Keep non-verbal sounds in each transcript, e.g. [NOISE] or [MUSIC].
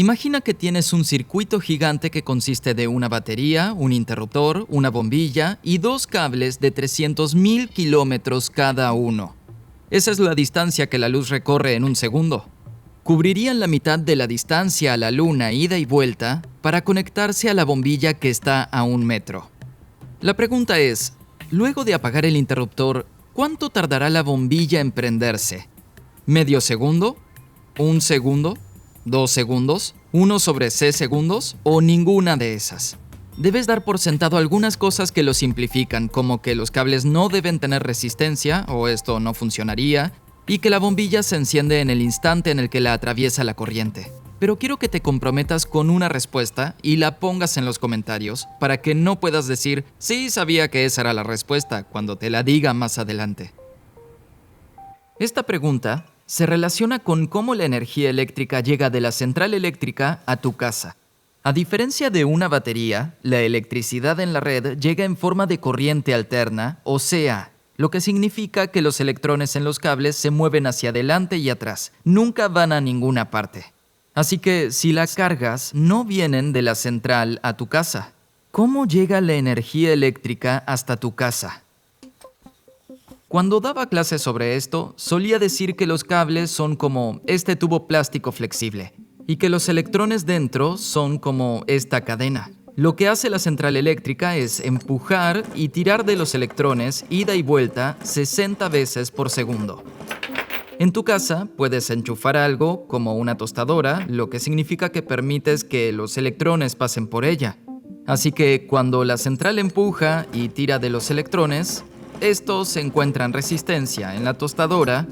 Imagina que tienes un circuito gigante que consiste de una batería, un interruptor, una bombilla y dos cables de 300.000 kilómetros cada uno. Esa es la distancia que la luz recorre en un segundo. Cubrirían la mitad de la distancia a la luna ida y vuelta para conectarse a la bombilla que está a un metro. La pregunta es, luego de apagar el interruptor, ¿cuánto tardará la bombilla en prenderse? ¿Medio segundo? ¿Un segundo? ¿Dos segundos? ¿Uno sobre c segundos? ¿O ninguna de esas? Debes dar por sentado algunas cosas que lo simplifican, como que los cables no deben tener resistencia, o esto no funcionaría, y que la bombilla se enciende en el instante en el que la atraviesa la corriente. Pero quiero que te comprometas con una respuesta y la pongas en los comentarios para que no puedas decir, sí sabía que esa era la respuesta cuando te la diga más adelante. Esta pregunta se relaciona con cómo la energía eléctrica llega de la central eléctrica a tu casa. A diferencia de una batería, la electricidad en la red llega en forma de corriente alterna, o sea, lo que significa que los electrones en los cables se mueven hacia adelante y atrás, nunca van a ninguna parte. Así que si las cargas no vienen de la central a tu casa, ¿cómo llega la energía eléctrica hasta tu casa? Cuando daba clases sobre esto, solía decir que los cables son como este tubo plástico flexible y que los electrones dentro son como esta cadena. Lo que hace la central eléctrica es empujar y tirar de los electrones ida y vuelta 60 veces por segundo. En tu casa puedes enchufar algo como una tostadora, lo que significa que permites que los electrones pasen por ella. Así que cuando la central empuja y tira de los electrones, estos encuentran resistencia en la tostadora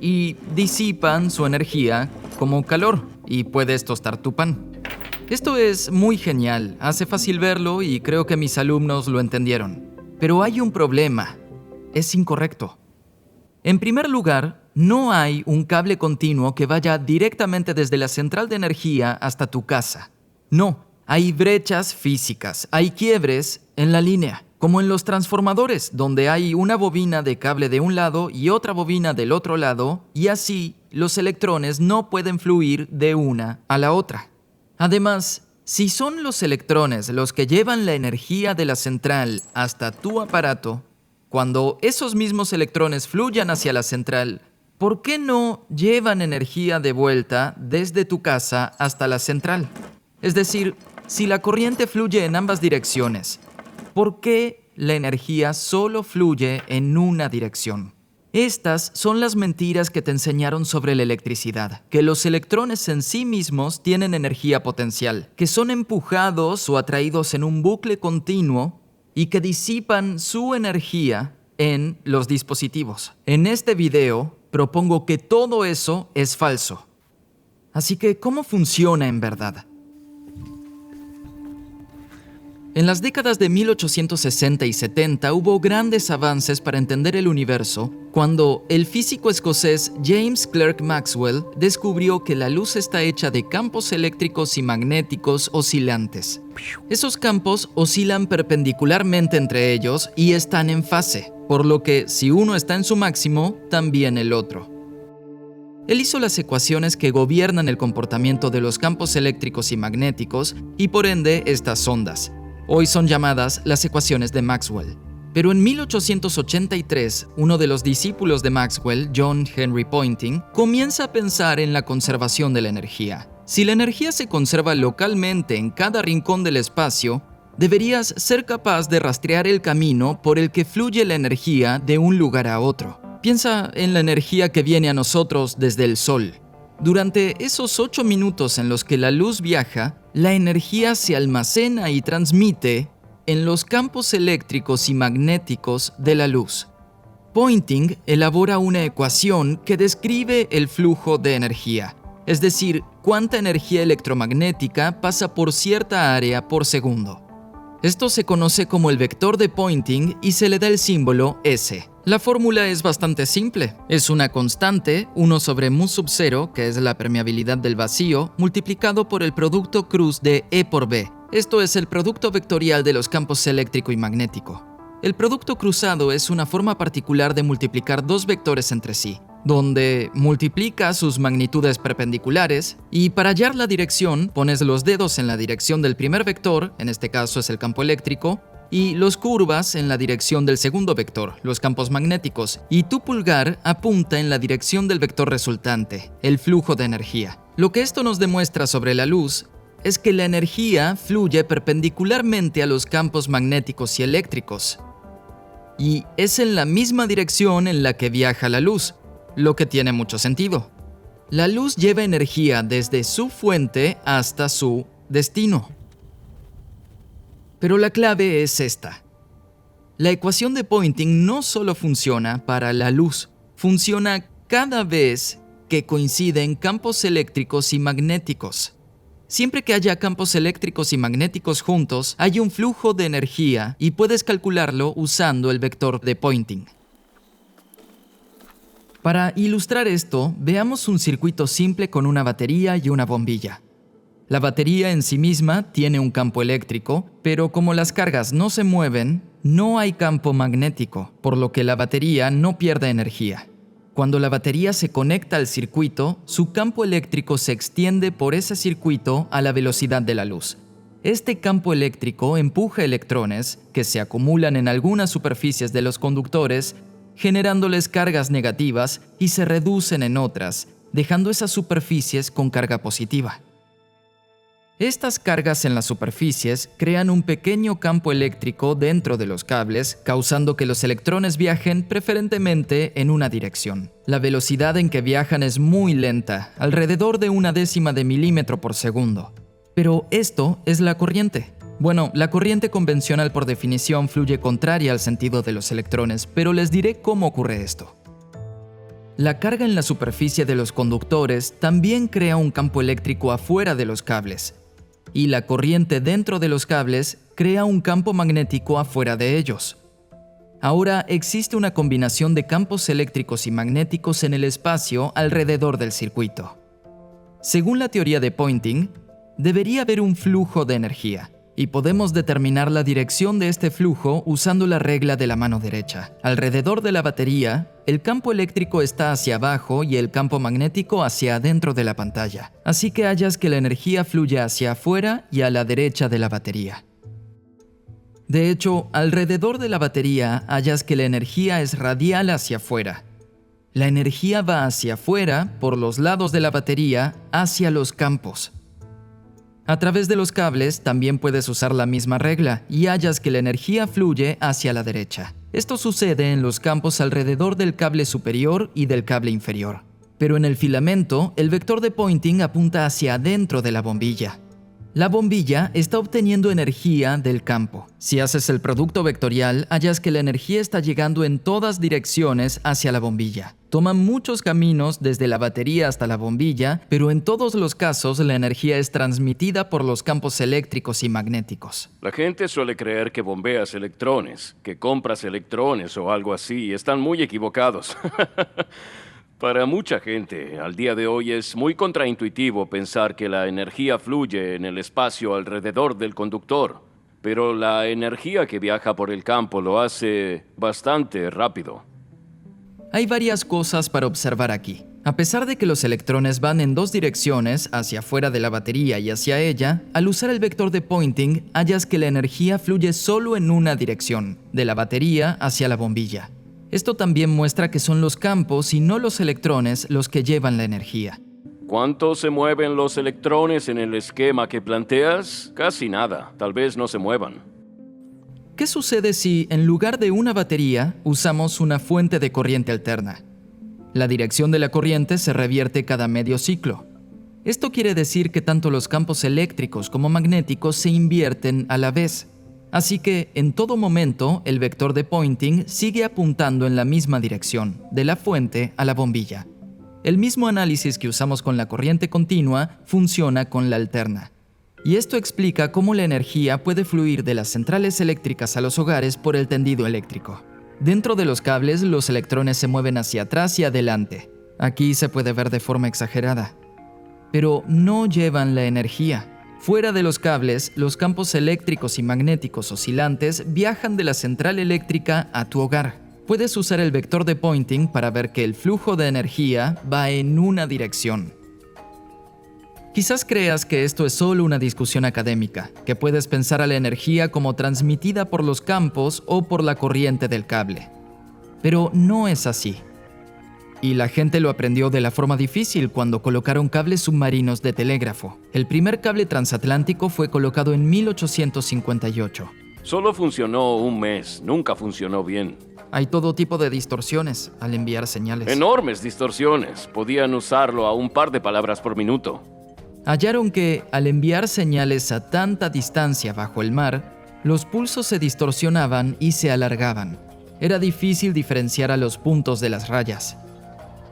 y disipan su energía como calor y puedes tostar tu pan. Esto es muy genial, hace fácil verlo y creo que mis alumnos lo entendieron. Pero hay un problema, es incorrecto. En primer lugar, no hay un cable continuo que vaya directamente desde la central de energía hasta tu casa. No, hay brechas físicas, hay quiebres en la línea como en los transformadores, donde hay una bobina de cable de un lado y otra bobina del otro lado, y así los electrones no pueden fluir de una a la otra. Además, si son los electrones los que llevan la energía de la central hasta tu aparato, cuando esos mismos electrones fluyan hacia la central, ¿por qué no llevan energía de vuelta desde tu casa hasta la central? Es decir, si la corriente fluye en ambas direcciones, ¿Por qué la energía solo fluye en una dirección? Estas son las mentiras que te enseñaron sobre la electricidad, que los electrones en sí mismos tienen energía potencial, que son empujados o atraídos en un bucle continuo y que disipan su energía en los dispositivos. En este video propongo que todo eso es falso. Así que, ¿cómo funciona en verdad? En las décadas de 1860 y 70 hubo grandes avances para entender el universo cuando el físico escocés James Clerk Maxwell descubrió que la luz está hecha de campos eléctricos y magnéticos oscilantes. Esos campos oscilan perpendicularmente entre ellos y están en fase, por lo que si uno está en su máximo, también el otro. Él hizo las ecuaciones que gobiernan el comportamiento de los campos eléctricos y magnéticos y por ende estas ondas, Hoy son llamadas las ecuaciones de Maxwell. Pero en 1883, uno de los discípulos de Maxwell, John Henry Poynting, comienza a pensar en la conservación de la energía. Si la energía se conserva localmente en cada rincón del espacio, deberías ser capaz de rastrear el camino por el que fluye la energía de un lugar a otro. Piensa en la energía que viene a nosotros desde el Sol. Durante esos ocho minutos en los que la luz viaja, la energía se almacena y transmite en los campos eléctricos y magnéticos de la luz. Pointing elabora una ecuación que describe el flujo de energía, es decir, cuánta energía electromagnética pasa por cierta área por segundo. Esto se conoce como el vector de Pointing y se le da el símbolo S. La fórmula es bastante simple. Es una constante, 1 sobre mu sub 0, que es la permeabilidad del vacío, multiplicado por el producto cruz de E por B. Esto es el producto vectorial de los campos eléctrico y magnético. El producto cruzado es una forma particular de multiplicar dos vectores entre sí. donde multiplica sus magnitudes perpendiculares y para hallar la dirección pones los dedos en la dirección del primer vector, en este caso es el campo eléctrico, y los curvas en la dirección del segundo vector, los campos magnéticos, y tu pulgar apunta en la dirección del vector resultante, el flujo de energía. Lo que esto nos demuestra sobre la luz es que la energía fluye perpendicularmente a los campos magnéticos y eléctricos, y es en la misma dirección en la que viaja la luz, lo que tiene mucho sentido. La luz lleva energía desde su fuente hasta su destino. Pero la clave es esta. La ecuación de Poynting no solo funciona para la luz, funciona cada vez que coinciden campos eléctricos y magnéticos. Siempre que haya campos eléctricos y magnéticos juntos, hay un flujo de energía y puedes calcularlo usando el vector de Poynting. Para ilustrar esto, veamos un circuito simple con una batería y una bombilla. La batería en sí misma tiene un campo eléctrico, pero como las cargas no se mueven, no hay campo magnético, por lo que la batería no pierde energía. Cuando la batería se conecta al circuito, su campo eléctrico se extiende por ese circuito a la velocidad de la luz. Este campo eléctrico empuja electrones, que se acumulan en algunas superficies de los conductores, generándoles cargas negativas y se reducen en otras, dejando esas superficies con carga positiva. Estas cargas en las superficies crean un pequeño campo eléctrico dentro de los cables, causando que los electrones viajen preferentemente en una dirección. La velocidad en que viajan es muy lenta, alrededor de una décima de milímetro por segundo. Pero esto es la corriente. Bueno, la corriente convencional por definición fluye contraria al sentido de los electrones, pero les diré cómo ocurre esto. La carga en la superficie de los conductores también crea un campo eléctrico afuera de los cables, y la corriente dentro de los cables crea un campo magnético afuera de ellos. Ahora existe una combinación de campos eléctricos y magnéticos en el espacio alrededor del circuito. Según la teoría de Poynting, debería haber un flujo de energía, y podemos determinar la dirección de este flujo usando la regla de la mano derecha. Alrededor de la batería, el campo eléctrico está hacia abajo y el campo magnético hacia adentro de la pantalla, así que hallas que la energía fluye hacia afuera y a la derecha de la batería. De hecho, alrededor de la batería hallas que la energía es radial hacia afuera. La energía va hacia afuera por los lados de la batería hacia los campos. A través de los cables también puedes usar la misma regla y hallas que la energía fluye hacia la derecha. Esto sucede en los campos alrededor del cable superior y del cable inferior. Pero en el filamento, el vector de Poynting apunta hacia adentro de la bombilla. La bombilla está obteniendo energía del campo. Si haces el producto vectorial, hallas que la energía está llegando en todas direcciones hacia la bombilla. Toma muchos caminos desde la batería hasta la bombilla, pero en todos los casos la energía es transmitida por los campos eléctricos y magnéticos. La gente suele creer que bombeas electrones, que compras electrones o algo así, y están muy equivocados. [LAUGHS] Para mucha gente, al día de hoy es muy contraintuitivo pensar que la energía fluye en el espacio alrededor del conductor, pero la energía que viaja por el campo lo hace bastante rápido. Hay varias cosas para observar aquí. A pesar de que los electrones van en dos direcciones, hacia afuera de la batería y hacia ella, al usar el vector de Poynting, hallas que la energía fluye solo en una dirección, de la batería hacia la bombilla. Esto también muestra que son los campos y no los electrones los que llevan la energía. ¿Cuánto se mueven los electrones en el esquema que planteas? Casi nada, tal vez no se muevan. ¿Qué sucede si en lugar de una batería usamos una fuente de corriente alterna? La dirección de la corriente se revierte cada medio ciclo. Esto quiere decir que tanto los campos eléctricos como magnéticos se invierten a la vez. Así que en todo momento el vector de Poynting sigue apuntando en la misma dirección, de la fuente a la bombilla. El mismo análisis que usamos con la corriente continua funciona con la alterna. Y esto explica cómo la energía puede fluir de las centrales eléctricas a los hogares por el tendido eléctrico. Dentro de los cables los electrones se mueven hacia atrás y adelante. Aquí se puede ver de forma exagerada. Pero no llevan la energía. Fuera de los cables, los campos eléctricos y magnéticos oscilantes viajan de la central eléctrica a tu hogar. puedes usar el vector de Poynting para ver que el flujo de energía va en una dirección. Quizás creas que esto es solo una discusión académica, que puedes pensar a la energía como transmitida por los campos o por la corriente del cable. Pero no es así. Y la gente lo aprendió de la forma difícil cuando colocaron cables submarinos de telégrafo. El primer cable transatlántico fue colocado en 1858. Solo funcionó un mes, nunca funcionó bien. Hay todo tipo de distorsiones al enviar señales. Enormes distorsiones. Podían usarlo a un par de palabras por minuto. Hallaron que, al enviar señales a tanta distancia bajo el mar, los pulsos se distorsionaban y se alargaban. Era difícil diferenciar a los puntos de las rayas.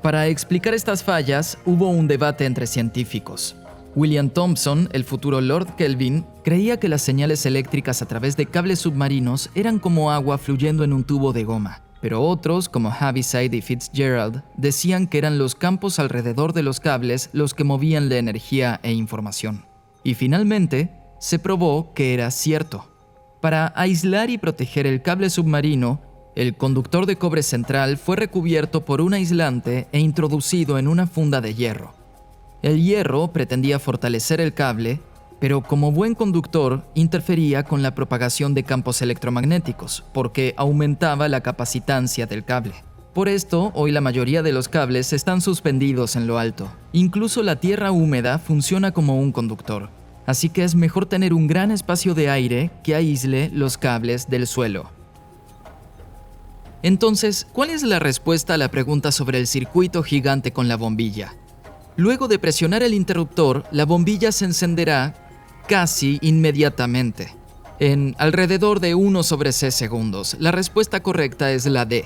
Para explicar estas fallas, hubo un debate entre científicos. William Thompson, el futuro Lord Kelvin, creía que las señales eléctricas a través de cables submarinos eran como agua fluyendo en un tubo de goma, pero otros, como Haviside y Fitzgerald, decían que eran los campos alrededor de los cables los que movían la energía e información. Y finalmente, se probó que era cierto. Para aislar y proteger el cable submarino, el conductor de cobre central fue recubierto por un aislante e introducido en una funda de hierro. El hierro pretendía fortalecer el cable, pero como buen conductor interfería con la propagación de campos electromagnéticos, porque aumentaba la capacitancia del cable. Por esto, hoy la mayoría de los cables están suspendidos en lo alto. Incluso la tierra húmeda funciona como un conductor, así que es mejor tener un gran espacio de aire que aísle los cables del suelo. Entonces, ¿cuál es la respuesta a la pregunta sobre el circuito gigante con la bombilla? Luego de presionar el interruptor, la bombilla se encenderá casi inmediatamente. En alrededor de 1 sobre 6 segundos, la respuesta correcta es la D.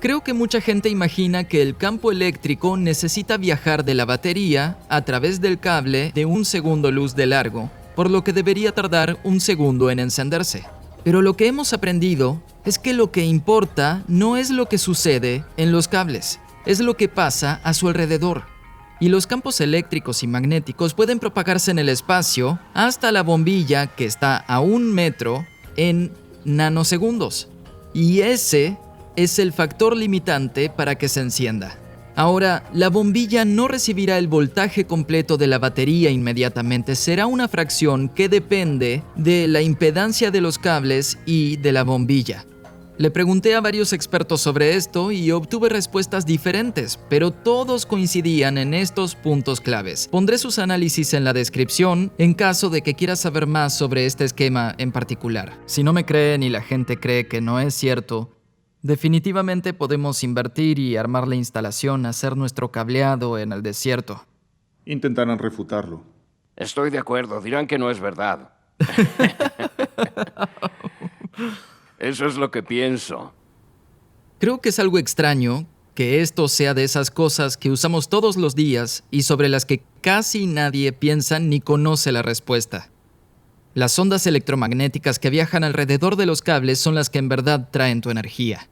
Creo que mucha gente imagina que el campo eléctrico necesita viajar de la batería a través del cable de un segundo luz de largo, por lo que debería tardar un segundo en encenderse. Pero lo que hemos aprendido es que lo que importa no es lo que sucede en los cables, es lo que pasa a su alrededor. Y los campos eléctricos y magnéticos pueden propagarse en el espacio hasta la bombilla que está a un metro en nanosegundos. Y ese es el factor limitante para que se encienda. Ahora, la bombilla no recibirá el voltaje completo de la batería inmediatamente, será una fracción que depende de la impedancia de los cables y de la bombilla. Le pregunté a varios expertos sobre esto y obtuve respuestas diferentes, pero todos coincidían en estos puntos claves. Pondré sus análisis en la descripción en caso de que quieras saber más sobre este esquema en particular. Si no me creen y la gente cree que no es cierto, Definitivamente podemos invertir y armar la instalación, hacer nuestro cableado en el desierto. Intentarán refutarlo. Estoy de acuerdo, dirán que no es verdad. [LAUGHS] Eso es lo que pienso. Creo que es algo extraño que esto sea de esas cosas que usamos todos los días y sobre las que casi nadie piensa ni conoce la respuesta. Las ondas electromagnéticas que viajan alrededor de los cables son las que en verdad traen tu energía.